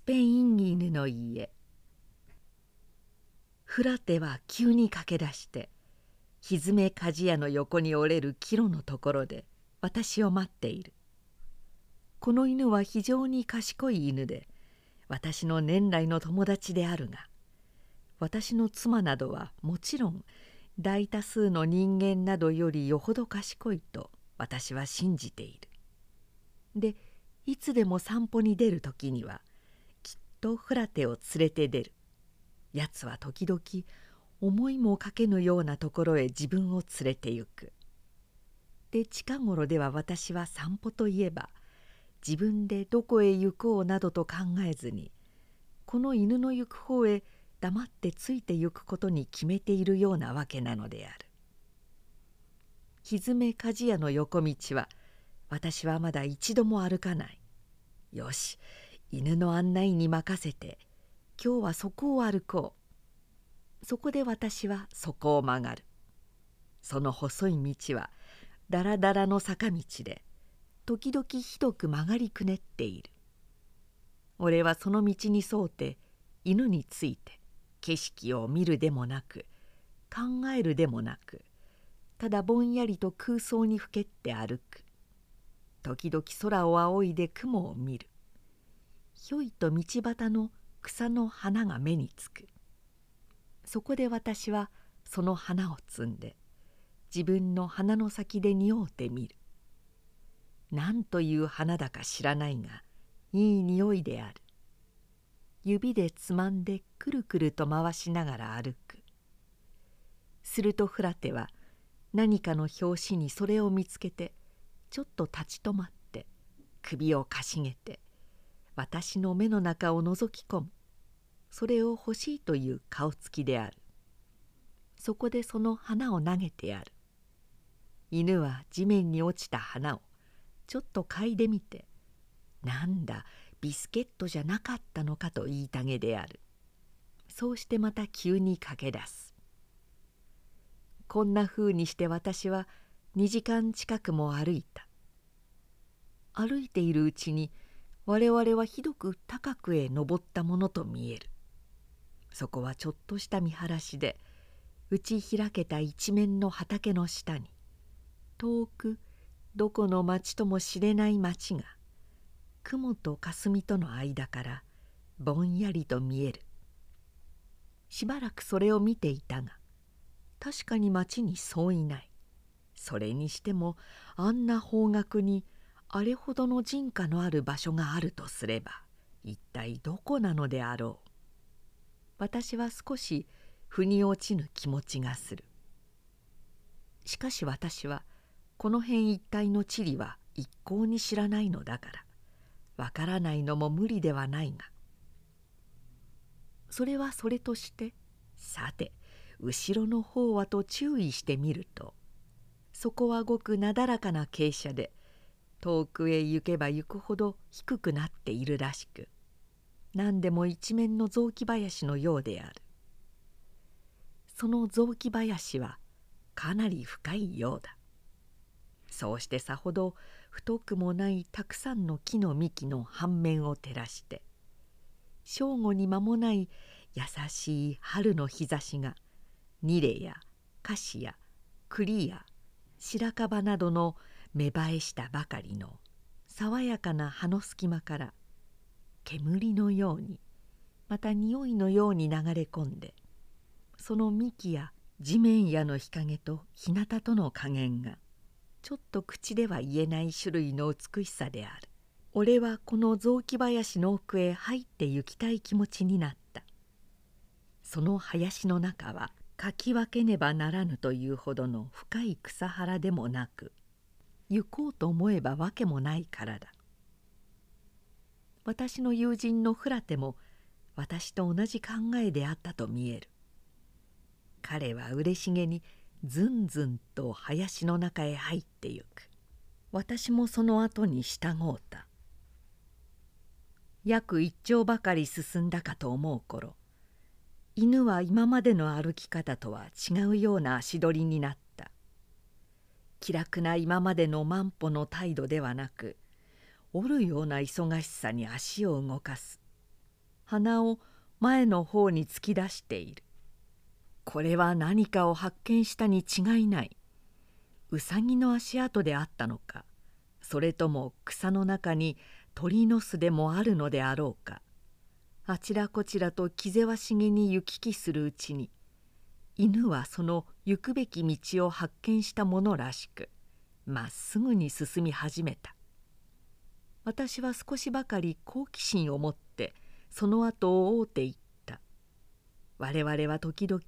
スペイン犬の家フラテは急に駆け出してひづめ鍛冶屋の横に折れる帰路のところで私を待っているこの犬は非常に賢い犬で私の年来の友達であるが私の妻などはもちろん大多数の人間などよりよほど賢いと私は信じている。でいつでも散歩に出る時にはとフラテを連れて出る。やつは時々思いもかけぬようなところへ自分を連れて行く。で近頃では私は散歩といえば自分でどこへ行こうなどと考えずにこの犬の行く方へ黙ってついてゆくことに決めているようなわけなのである。ひづめ鍛冶屋の横道は私はまだ一度も歩かない。よし犬の案内に任せて今日はそこを歩こう。そこで私はそこを曲がる。その細い道はだらだらの坂道で時々ひどく曲がりくねっている。俺はその道に沿うて犬について景色を見るでもなく考えるでもなくただぼんやりと空想にふけって歩く時々空を仰いで雲を見るひょいと道端の草の花が目につく。そこで私はその花を摘んで自分の鼻の先で匂うてみる。何という花だか知らないがいい匂いである。指でつまんでくるくると回しながら歩く。するとフラテは何かの拍子にそれを見つけてちょっと立ち止まって首をかしげて私の目の中を覗き込む。それを欲しいという顔つきである。そこでその花を投げてやる。犬は地面に落ちた花をちょっと嗅いでみてなんだビスケットじゃなかったのかと言いたげである。そうしてまた急に駆け出す。こんなふうにして私は2時間近くも歩いた。歩いているうちに我々はひどく高くへ登ったものと見える。そこはちょっとした見晴らしで打ち開けた一面の畑の下に遠くどこの町とも知れない町が雲と霞との間からぼんやりと見える。しばらくそれを見ていたが確かに町にそういない。それにしてもあんな方角にあれほどの人家のある場所があるとすれば一体どこなのであろう？私は少し腑に落ちぬ気持ちがする。しかし私はこの辺一帯の地理は一向に知らないのだからわからないのも無理ではないがそれはそれとしてさて後ろの方はと注意してみるとそこはごくなだらかな傾斜で遠くへ行けば行くほど低くなっているらしく何でも一面の雑木林のようである。その雑木林はかなり深いようだ。そうしてさほど太くもないたくさんの木の幹の半面を照らして正午に間もない優しい春の日差しがニレやカシや栗や白樺などの芽生えしたばかりの爽やかな葉の隙間から煙のようにまた匂いのように流れ込んでその幹や地面やの日陰と日向との加減がちょっと口では言えない種類の美しさである。俺はこの雑木林の奥へ入って行きたい気持ちになった。その林の中はかき分けねばならぬというほどの深い草原でもなく行こうと思えばわけもないからだ。私の友人のフラテも私と同じ考えであったと見える。彼は嬉しげにずんずんと林の中へ入ってゆく。私もその後に従うた。約一丁ばかり進んだかと思う頃犬は今までの歩き方とは違うような足取りになった。気楽な今までの万歩の態度ではなく折るような忙しさに足を動かす。鼻を前の方に突き出している。これは何かを発見したに違いない。うさぎの足跡であったのかそれとも草の中に鳥の巣でもあるのであろうか。あちらこちらと気ぜわしげに行き来するうちに犬はその行くべき道を発見したものらしくまっすぐに進み始めた。私は少しばかり好奇心を持ってその後を追うていった。我々は時々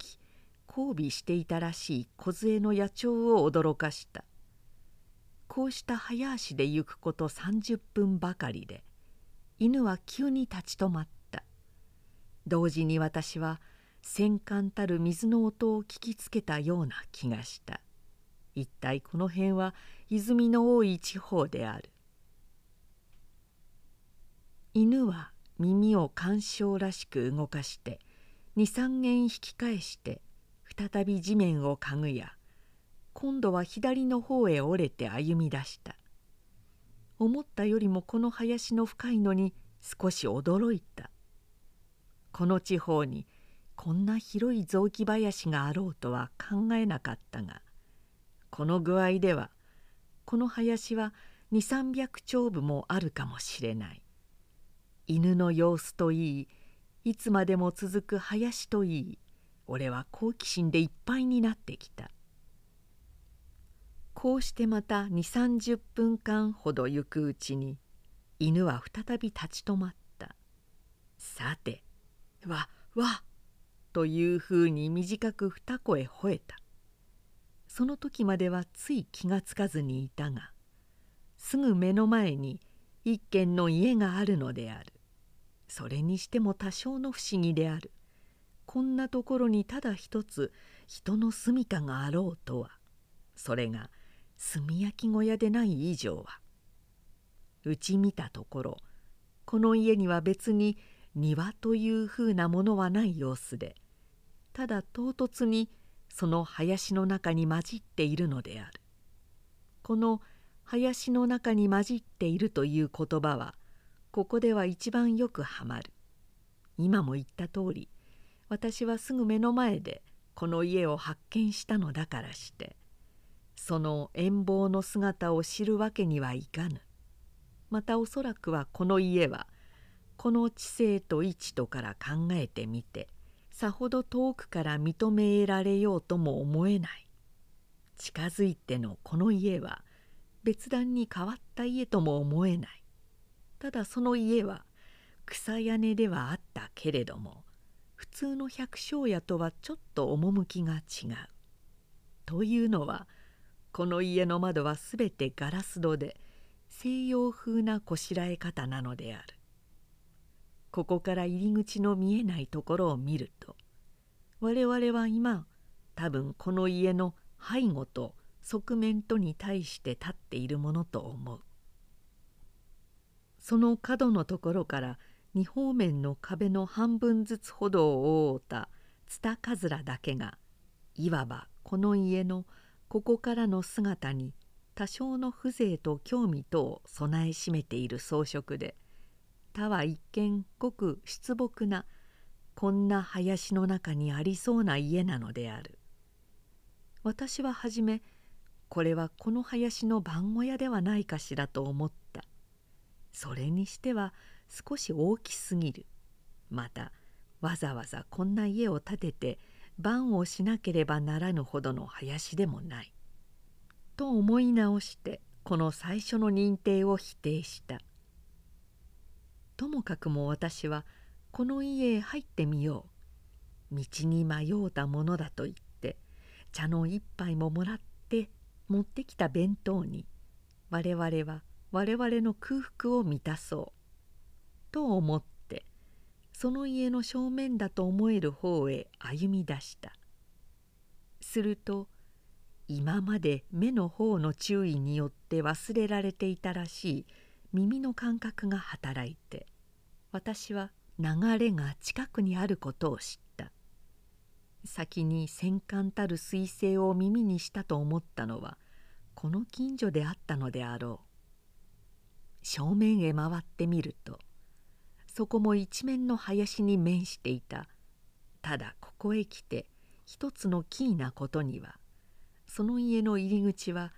交尾していたらしい梢の野鳥を驚かした。こうした早足で行くこと30分ばかりで犬は急に立ち止まった。同時に私は戦艦たる水の音を聞きつけたような気がした。一体この辺は泉の多い地方である。犬は耳を干渉らしく動かして23軒引き返して再び地面を嗅ぐや今度は左の方へ折れて歩み出した。思ったよりもこの林の深いのに少し驚いた。この地方にこんな広い雑木林があろうとは考えなかったがこの具合ではこの林は2300丁部もあるかもしれない。犬の様子といいいつまでも続く林といい俺は好奇心でいっぱいになってきた。こうしてまた2 3 0分間ほど行くうちに犬は再び立ち止まった。さてわわというふうに短く二声吠えた。その時まではつい気がつかずにいたがすぐ目の前に一軒の家があるのである。それにしても多少の不思議である。こんなところにただ一つ人の住みかがあろうとはそれが炭焼き小屋でない以上は。うち見たところこの家には別に庭というふうなものはない様子でただ唐突にその林の中に混じっているのである。この林の中に混じっているという言葉はここでは一番よくはまる。今も言った通り私はすぐ目の前でこの家を発見したのだからしてその遠望の姿を知るわけにはいかぬ。またおそらくはこの家はこの知性と位置とから考えてみてさほど遠くから認められようとも思えない近づいてのこの家は別段に変わった家とも思えないただその家は草屋根ではあったけれども普通の百姓家とはちょっと趣が違う。というのはこの家の窓はすべてガラス戸で西洋風なこしらえ方なのである。ここから入り口の見えないところを見ると我々は今多分この家の背後と側面とに対して立っているものと思う。その角のところから二方面の壁の半分ずつほどを覆ったツタカズラだけがいわばこの家のここからの姿に多少の風情と興味とを備えしめている装飾で他は一見ごく出木なこんな林の中にありそうな家なのである。私は初めこれはこの林の番小屋ではないかしらと思った。それにしては少し大きすぎる。またわざわざこんな家を建てて番をしなければならぬほどの林でもない。と思い直してこの最初の認定を否定した。ともかくも私はこの家へ入ってみよう。道に迷うたものだと言って茶の一杯ももらって持ってきた弁当に我々は我々の空腹を満たそうと思ってその家の正面だと思える方へ歩み出した。すると今まで目の方の注意によって忘れられていたらしい。耳の感覚が働いて私は流れが近くにあることを知った。先に戦艦たる彗星を耳にしたと思ったのはこの近所であったのであろう。正面へ回ってみるとそこも一面の林に面していた。ただここへ来て一つのキーなことにはその家の入り口は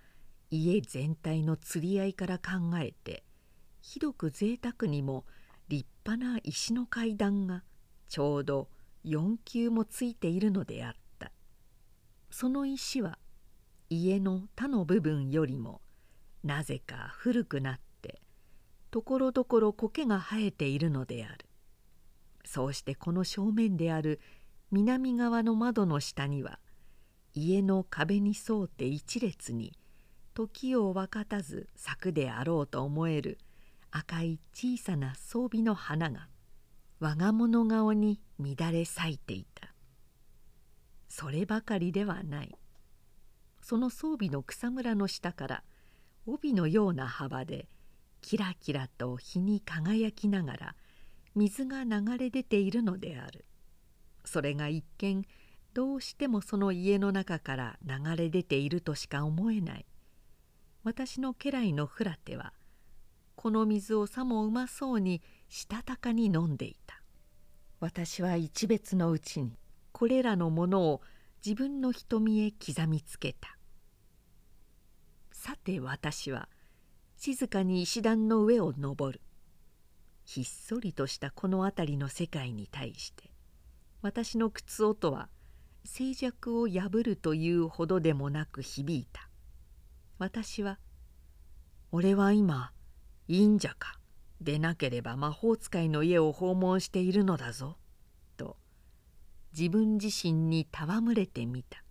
家全体の釣り合いから考えてひどく贅沢にも立派な石の階段がちょうど4級もついているのであった。その石は家の他の部分よりもなぜか古くなってところどころ苔が生えているのである。そうしてこの正面である南側の窓の下には家の壁に沿うて一列に時を分かたず咲くであろうと思える赤い小さな装備の花が我が物顔に乱れ咲いていた。そればかりではない。その装備の草むらの下から帯のような幅でキラキラと日に輝きながら水が流れ出ているのである。それが一見どうしてもその家の中から流れ出ているとしか思えない。私の家来のフラテはこの水をさもうまそうにしたたかに飲んでいた。私は一別のうちにこれらのものを自分の瞳へ刻みつけた。さて私は静かに石段の上を登る。ひっそりとしたこの辺りの世界に対して私の靴音は静寂を破るというほどでもなく響いた。私は「俺は今忍者か？でなければ魔法使いの家を訪問しているのだぞ」と自分自身に戯れてみた。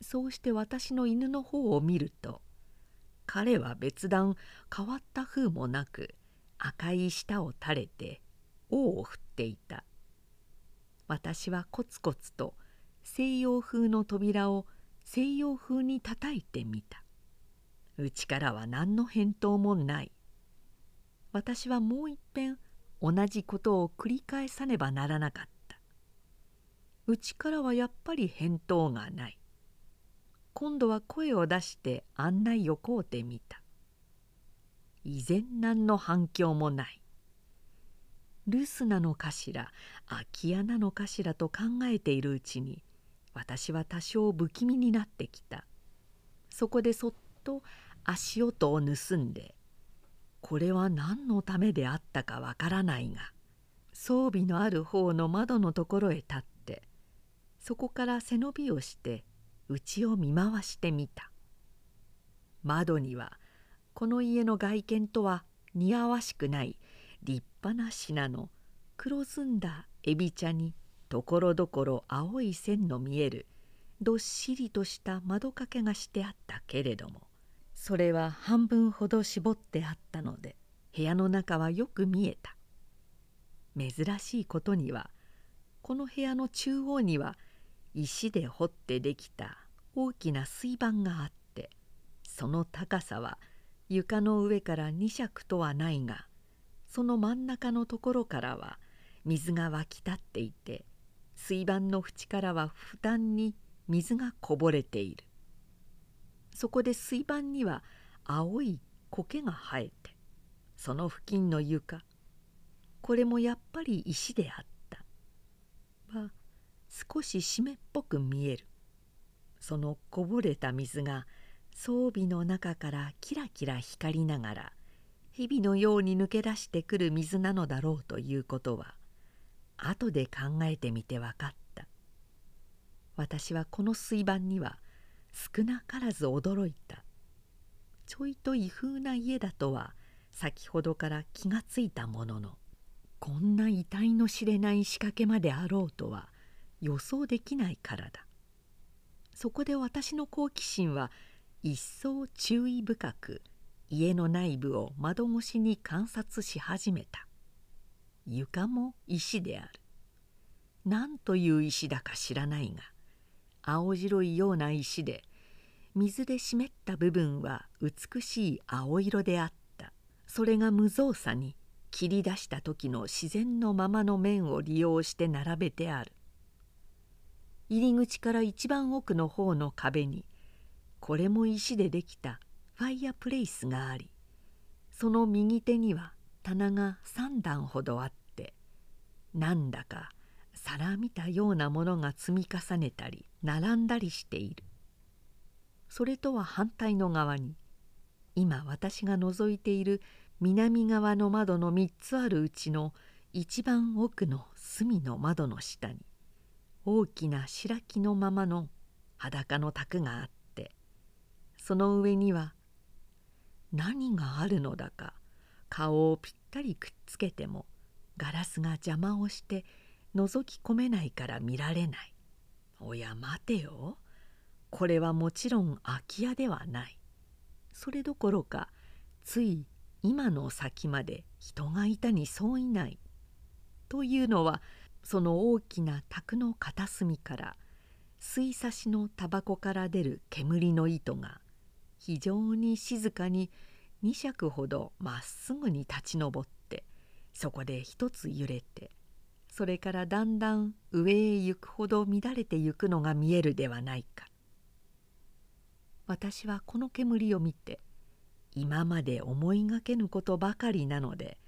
そうして私の犬の方を見ると彼は別段変わった風もなく赤い舌を垂れて尾を振っていた。私はコツコツと西洋風の扉を西洋風に叩いてみた。うちからは何の返答もない。私はもういっぺん同じことを繰り返さねばならなかった。うちからはやっぱり返答がない。今度は声を出して案内をこうてみた。依然何の反響もない。留守なのかしら空き家なのかしらと考えているうちに私は多少不気味になってきた。そこでそっと足音を盗んでこれは何のためであったかわからないが装備のある方の窓のところへ立ってそこから背伸びをして家を見回してみた。窓にはこの家の外見とは似合わしくない立派な品の黒ずんだエビ茶にところどころ青い線の見えるどっしりとした窓掛けがしてあったけれどもそれは半分ほど絞ってあったので部屋の中はよく見えた。珍しいことにはこの部屋の中央には石で掘ってできた大きな水盤があってその高さは床の上から2尺とはないがその真ん中のところからは水が湧き立っていて水盤の縁からは負担に水がこぼれている。そこで水盤には青い苔が生えてその付近の床これもやっぱり石であった。は少し湿っぽく見える。そのこぼれた水が装備の中からキラキラ光りながら蛇のように抜け出してくる水なのだろうということは後で考えてみて分かった。私はこの水盤には少なからず驚いた。ちょいと異風な家だとは先ほどから気がついたもののこんな遺体の知れない仕掛けまであろうとは予想できないからだ。そこで私の好奇心は一層注意深く家の内部を窓越しに観察し始めた。床も石である。何という石だか知らないが青白いような石で水で湿った部分は美しい青色であった。それが無造作に切り出した時の自然のままの面を利用して並べてある。入り口から一番奥の方の壁にこれも石でできたファイアプレイスがありその右手には棚が3段ほどあってなんだか皿見たようなものが積み重ねたり並んだりしている。それとは反対の側に今私が覗いている南側の窓の3つあるうちの一番奥の隅の窓の下に大きな白木のままの裸の卓があってその上には何があるのだか顔をぴったりくっつけてもガラスが邪魔をして覗き込めないから見られない。おや待てよこれはもちろん空き家ではない。それどころかつい今の先まで人がいたにそういない。というのはその大きな卓の片隅から吸い差しのタバコから出る煙の糸が非常に静かに2尺ほどまっすぐに立ち上ってそこで一つ揺れてそれからだんだん上へ行くほど乱れてゆくのが見えるではないか。私はこの煙を見て今まで思いがけぬことばかりなので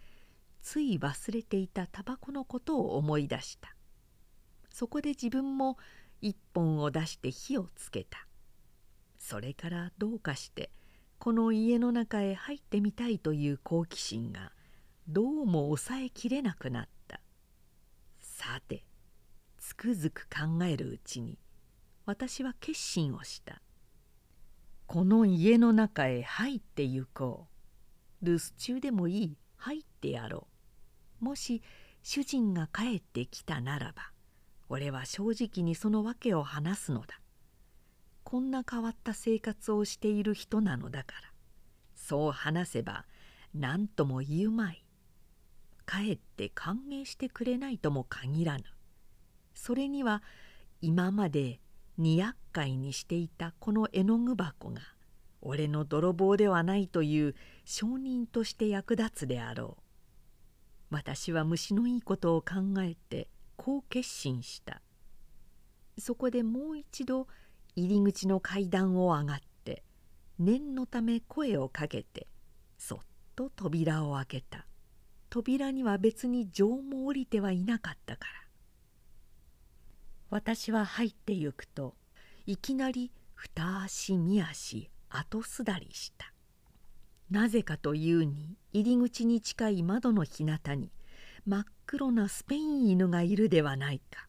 つい忘れていたタバコのことを思い出した。そこで自分も一本を出して火をつけた。それからどうかしてこの家の中へ入ってみたいという好奇心がどうも抑えきれなくなった。さてつくづく考えるうちに私は決心をした。この家の中へ入ってゆこう。留守中でもいい。入ってやろう。もし主人が帰ってきたならば俺は正直にその訳を話すのだ。こんな変わった生活をしている人なのだから。そう話せば何とも言うまい。かえって歓迎してくれないとも限らぬ。それには今まで二厄介にしていたこの絵の具箱が俺の泥棒ではないという証人として役立つであろう。私は虫のいいことを考えてこう決心した。そこでもう一度入り口の階段を上がって念のため声をかけてそっと扉を開けた。扉には別に錠も降りてはいなかったから。私は入ってゆくといきなり二足三足後すだりした。なぜかというに入り口に近い窓の日向に真っ黒なスペイン犬がいるではないか。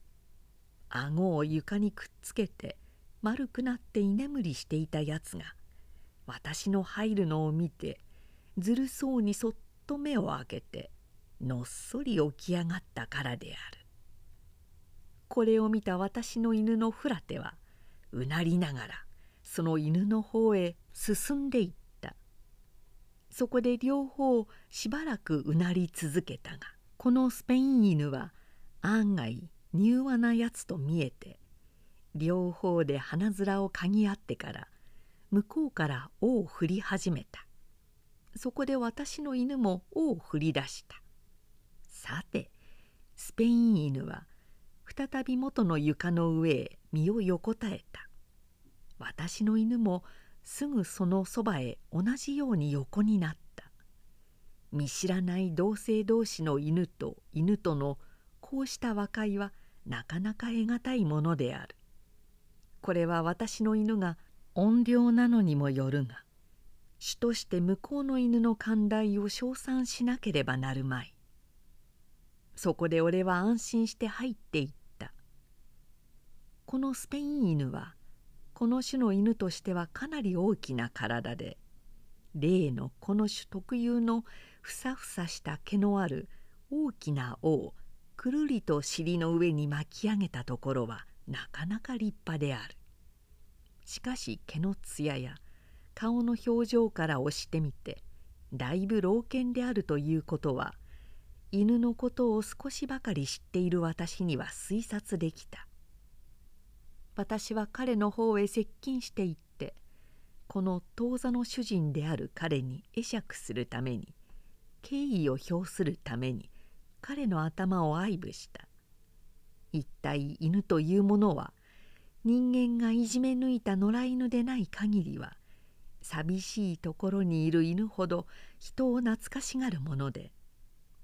顎を床にくっつけて丸くなって居眠りしていたやつが私の入るのを見てずるそうにそっと目を開けてのっそり起き上がったからである。これを見た私の犬のフラテはうなりながらその犬の方へ進んでいった。そこで両方しばらくうなり続けたがこのスペイン犬は案外柔和なやつと見えて両方で鼻面を嗅ぎ合ってから向こうから尾を振り始めた。そこで私の犬も尾を振り出した。さてスペイン犬は再び元の床の上へ身を横たえた。私の犬もすぐそのそばへ同じように横になった。見知らない同性同士の犬と犬とのこうした和解はなかなか得難いものである。これは私の犬が怨霊なのにもよるが主として向こうの犬の寛大を称賛しなければなるまい。そこで俺は安心して入っていった。このスペイン犬はこの種の犬としてはかなり大きな体で例のこの種特有のふさふさした毛のある大きな尾をくるりと尻の上に巻き上げたところはなかなか立派である。しかし毛のつやや顔の表情から押してみてだいぶ老犬であるということは犬のことを少しばかり知っている私には推察できた。私は彼の方へ接近していってこの当座の主人である彼に会釈するために敬意を表するために彼の頭を愛撫した。一体犬というものは人間がいじめ抜いた野良犬でない限りは寂しいところにいる犬ほど人を懐かしがるもので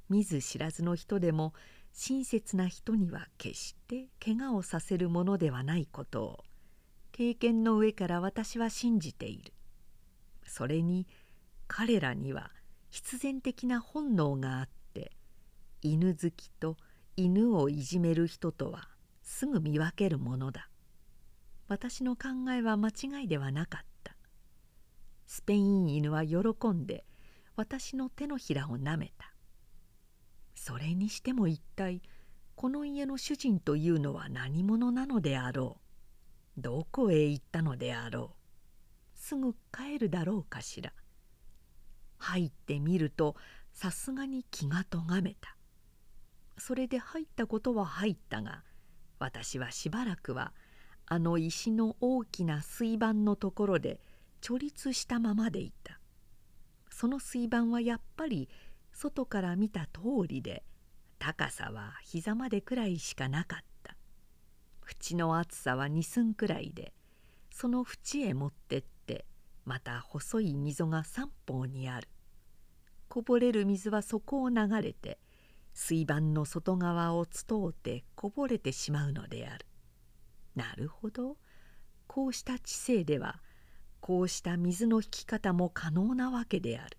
見ず知らずの人でも親切な人には決して怪我をさせるものではないことを経験の上から私は信じている。それに彼らには必然的な本能があって犬好きと犬をいじめる人とはすぐ見分けるものだ。私の考えは間違いではなかった。スペイン犬は喜んで私の手のひらをなめた。それにしても一体この家の主人というのは何者なのであろう？どこへ行ったのであろう？すぐ帰るだろうかしら？入ってみるとさすがに気がとがめた。それで入ったことは入ったが私はしばらくはあの石の大きな水盤のところで直立したままでいた。その水盤はやっぱり外から見た通りで高さは膝までくらいしかなかった。縁の厚さは2寸くらいでその縁へ持ってってまた細い溝が三方にある。こぼれる水はそこを流れて水盤の外側を伝うてこぼれてしまうのである。なるほど。こうした知性ではこうした水の引き方も可能なわけである。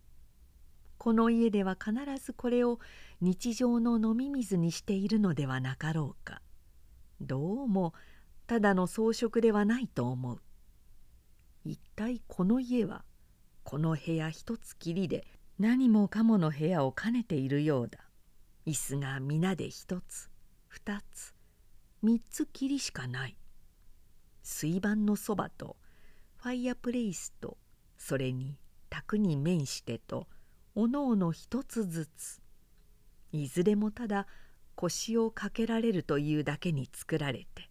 この家では必ずこれを日常の飲み水にしているのではなかろうか。どうもただの装飾ではないと思う。一体この家はこの部屋一つきりで何もかもの部屋を兼ねているようだ。椅子が皆で一つ。二つ。三つきりしかない。水盤のそばとファイアプレイスとそれに卓に面してとおのおの一つずつ。いずれもただ腰をかけられるというだけに作られて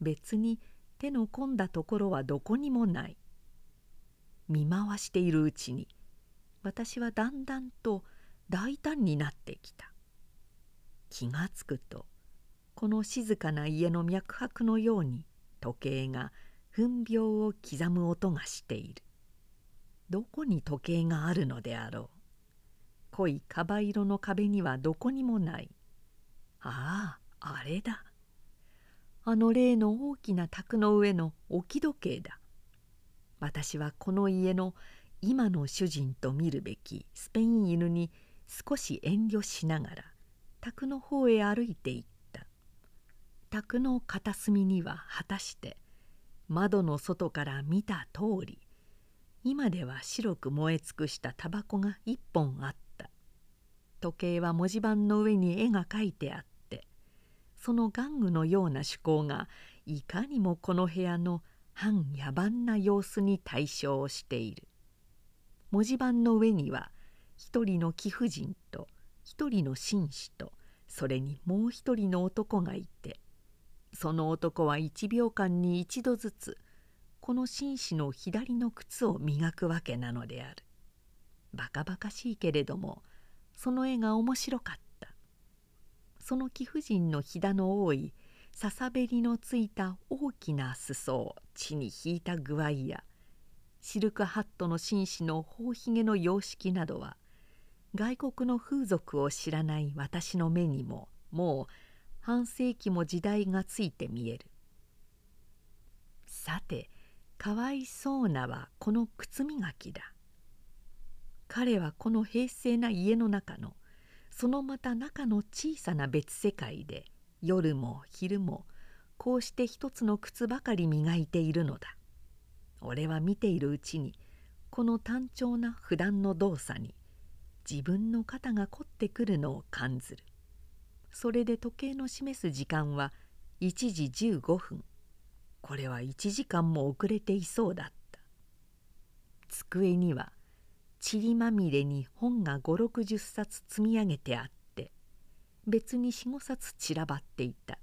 別に手の込んだところはどこにもない。見回しているうちに私はだんだんと大胆になってきた。気がつくとこの静かな家の脈拍のように時計が分秒を刻む音がしている。どこに時計があるのであろう。濃いカバ色の壁にはどこにもない。あああれだ。あの例の大きな卓の上の置き時計だ。私はこの家の今の主人と見るべきスペイン犬に少し遠慮しながら卓の方へ歩いていった。卓の片隅には果たして窓の外から見た通り今では白く燃え尽くしたタバコが一本あった。時計は文字盤の上に絵が描いてあってその玩具のような趣向がいかにもこの部屋の半野蛮な様子に対象している。文字盤の上には一人の貴婦人と一人の紳士とそれにもう一人の男がいてその男は一秒間に一度ずつこの紳士の左の靴を磨くわけなのである。バカバカしいけれどもその絵が面白かったその貴婦人のひだの多いささべりのついた大きな裾を地に引いた具合やシルクハットの紳士の頬ひげの様式などは外国の風俗を知らない私の目にももう半世紀も時代がついて見える。さてかわいそうなはこの靴磨きだ。彼はこの平静な家の中のそのまた中の小さな別世界で夜も昼もこうして一つの靴ばかり磨いているのだ。俺は見ているうちにこの単調な普段の動作に自分の肩が凝ってくるのを感ずる。それで時計の示す時間は1時15分。これは1時間も遅れていそうだった。机には塵まみれに本が560冊積み上げてあって別に45冊散らばっていた。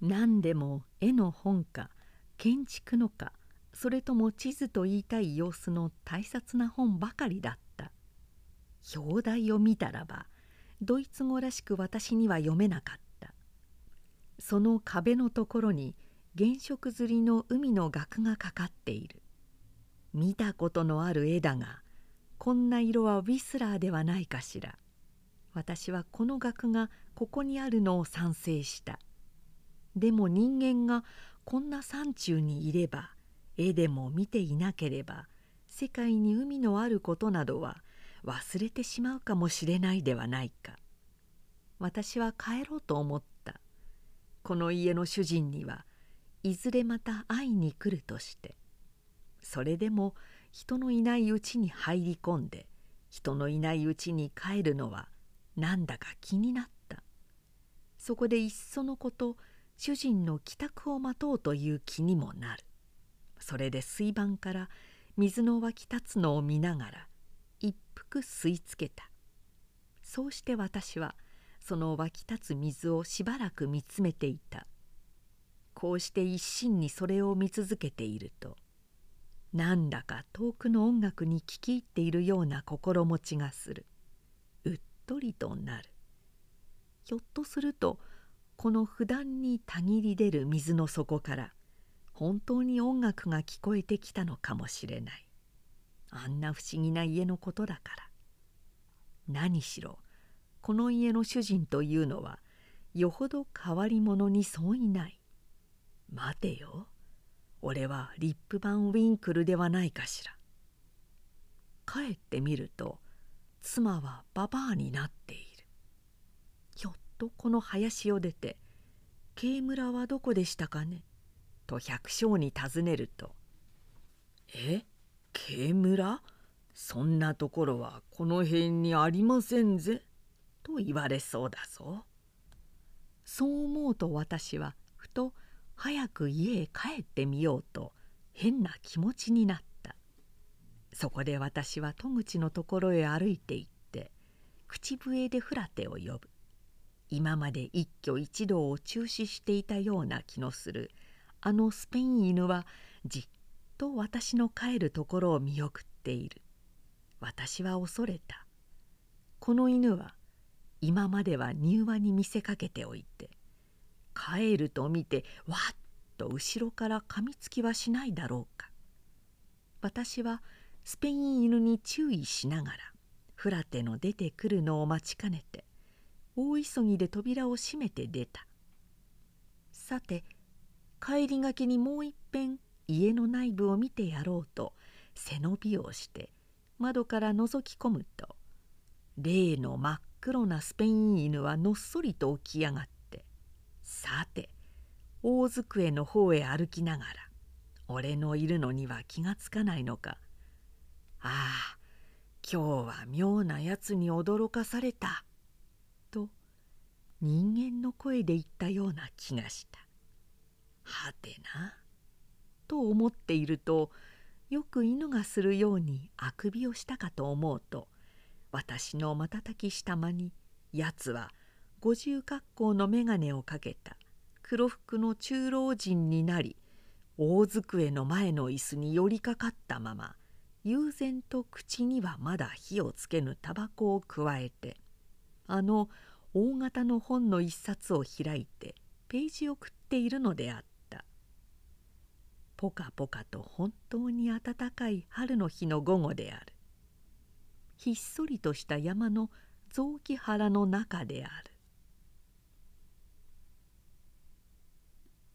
何でも絵の本か建築のかそれとも地図と言いたい様子の大切な本ばかりだった。表題を見たらばドイツ語らしく私には読めなかった。その壁のところに原色刷りの海の額がかかっている。見たことのある絵だがこんな色はウィスラーではないかしら。私はこの額がここにあるのを賛成した。でも人間がこんな山中にいれば絵でも見ていなければ世界に海のあることなどは忘れてしまうかもしれないではないか。私は帰ろうと思った。この家の主人にはいずれまた会いに来るとして。それでも人のいないうちに入り込んで人のいないうちに帰るのはなんだか気になった。そこでいっそのこと主人の帰宅を待とうという気にもなる。それで水盤から水の湧き立つのを見ながら一服吸いつけた。そうして私はその湧き立つ水をしばらく見つめていた。こうして一心にそれを見続けているとなんだか遠くの音楽に聞き入っているような心持ちがする。うっとりとなる。ひょっとするとこの不断にたぎり出る水の底から本当に音楽が聞こえてきたのかもしれない。あんな不思議な家のことだから。何しろこの家の主人というのはよほど変わり者に相違ない。待てよ。俺はリップバンウィンクルではないかしら。帰ってみると妻はババアになっている。ひょっとこの林を出て「慶村はどこでしたかね?」と百姓に尋ねると「え？慶村そんなところはこの辺にありませんぜ」と言われそうだぞ。そう思うと私はふと早く家へ帰ってみようと変な気持ちになった。そこで私は戸口のところへ歩いて行って口笛でフラテを呼ぶ。今まで一挙一動を中止していたような気のする。あのスペイン犬はじっと私の帰るところを見送っている。私は恐れた。この犬は今までは柔和に見せかけておいて帰ると見てわっと後ろから噛みつきはしないだろうか。私はスペイン犬に注意しながらフラテの出てくるのを待ちかねて大急ぎで扉を閉めて出た。さて帰りがけにもういっぺん家の内部を見てやろうと背伸びをして窓から覗き込むと例の真っ黒なスペイン犬はのっそりと起き上がってさて大机の方へ歩きながら俺のいるのには気がつかないのか。ああ今日は妙なやつに驚かされたと人間の声で言ったような気がした。はてな。と思っているとよく犬がするようにあくびをしたかと思うと私の瞬きした間にやつは五重格好の眼鏡をかけた。黒服の中老人になり大机の前の椅子に寄りかかったまま悠然と口にはまだ火をつけぬタバコをくわえてあの大型の本の一冊を開いてページを食っているのであった。ポカポカと本当に暖かい春の日の午後である。ひっそりとした山の雑木原の中である。